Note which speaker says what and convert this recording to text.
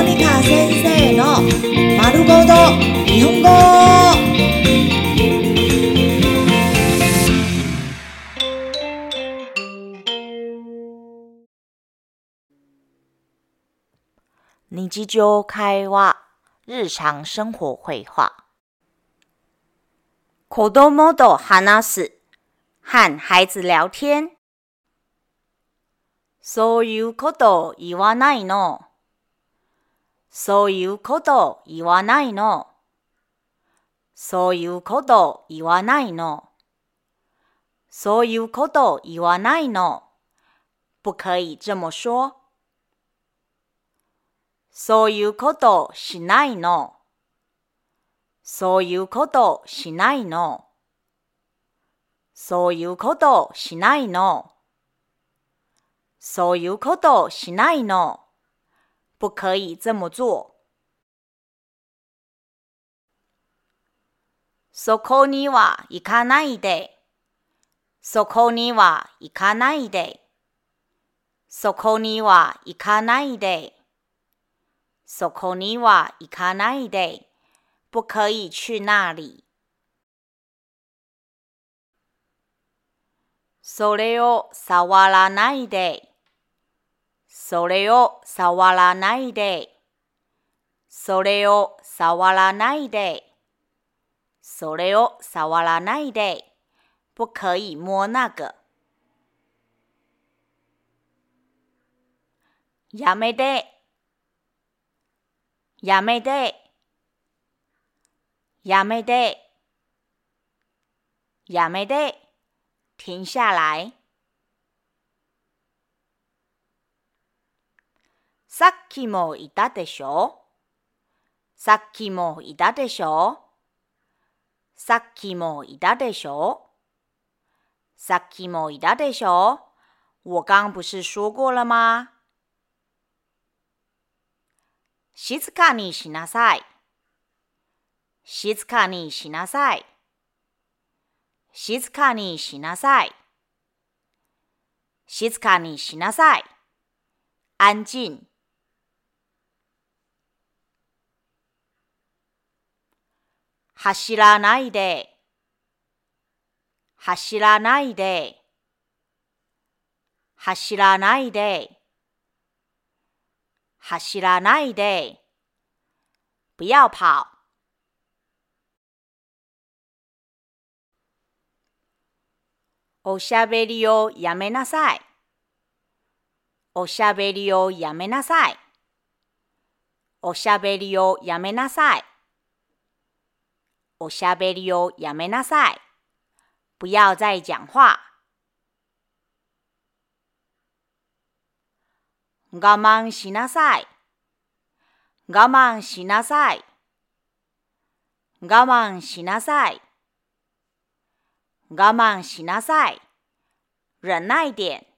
Speaker 1: モニカ先生の丸ごと日本語。日常会話、日常生活会話。子供と話す、和孩子聊天。そういうこと言わないの。そういうこと言わないの。そういうこと言わないの。そういうこと言わないの。不可以这么说。そういうことしないの。そういうことしないの。そういうことしないの。そういうことしないの。不可以这么做。そこには行かないで。そこには行かないで。そこには行かないで。そこには行かないで。不可以去那里。それを触らないで。それを触らないで。それを触らないで。それを触らないで。不可以摸那个。やめて。やめて。やめて。やめて。停下来。さっきもいたでしょ？さっきもいたでしょ？さっきもいたでしょ？さっきもいたでしょ？我刚不是说过了吗？静かにしなさい。静かにしなさい。静かにしなさい。静かにしなさい。安静。走らないで。走らないで。走らないで。走らないで。不要跑。おしゃべりをやめなさい。おしゃべりをやめなさい。おしゃべりをやめなさい。おしゃべりをやめなさい。不要再讲话。我慢しなさい。我慢しなさい。我慢しなさい。我慢しなさい。忍耐点。